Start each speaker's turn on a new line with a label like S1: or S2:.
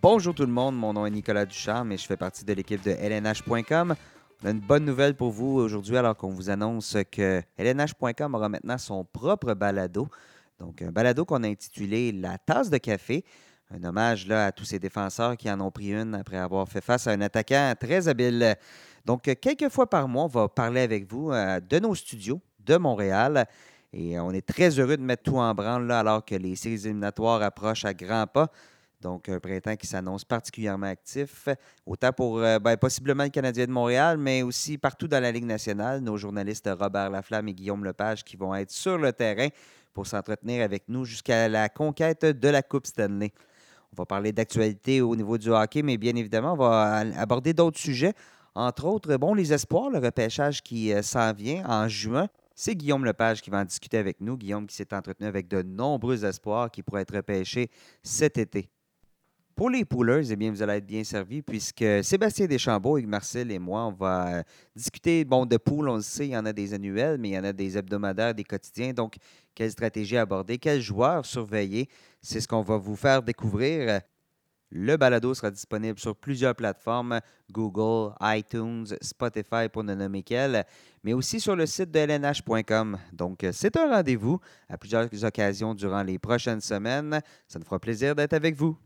S1: Bonjour tout le monde, mon nom est Nicolas Ducharme et je fais partie de l'équipe de LNH.com. On a une bonne nouvelle pour vous aujourd'hui alors qu'on vous annonce que LNH.com aura maintenant son propre balado. Donc un balado qu'on a intitulé La tasse de café. Un hommage là, à tous ces défenseurs qui en ont pris une après avoir fait face à un attaquant très habile. Donc, quelques fois par mois, on va parler avec vous euh, de nos studios de Montréal. Et on est très heureux de mettre tout en branle alors que les séries éliminatoires approchent à grands pas. Donc, un printemps qui s'annonce particulièrement actif, autant pour euh, ben, possiblement le Canadien de Montréal, mais aussi partout dans la Ligue nationale. Nos journalistes Robert Laflamme et Guillaume Lepage qui vont être sur le terrain pour s'entretenir avec nous jusqu'à la conquête de la Coupe Stanley. On va parler d'actualité au niveau du hockey, mais bien évidemment, on va aborder d'autres sujets. Entre autres, bon, les espoirs, le repêchage qui euh, s'en vient en juin. C'est Guillaume Lepage qui va en discuter avec nous. Guillaume qui s'est entretenu avec de nombreux espoirs qui pourraient être repêchés cet été. Pour les poolers, eh bien, vous allez être bien servis puisque Sébastien Deschambault, Hugues Marcel et moi, on va discuter bon, de poules. On le sait, il y en a des annuels, mais il y en a des hebdomadaires, des quotidiens. Donc, quelle stratégie aborder, quels joueurs surveiller, c'est ce qu'on va vous faire découvrir. Le balado sera disponible sur plusieurs plateformes, Google, iTunes, Spotify pour ne nommer qu'elle, mais aussi sur le site de lnh.com. Donc, c'est un rendez-vous à plusieurs occasions durant les prochaines semaines. Ça nous fera plaisir d'être avec vous.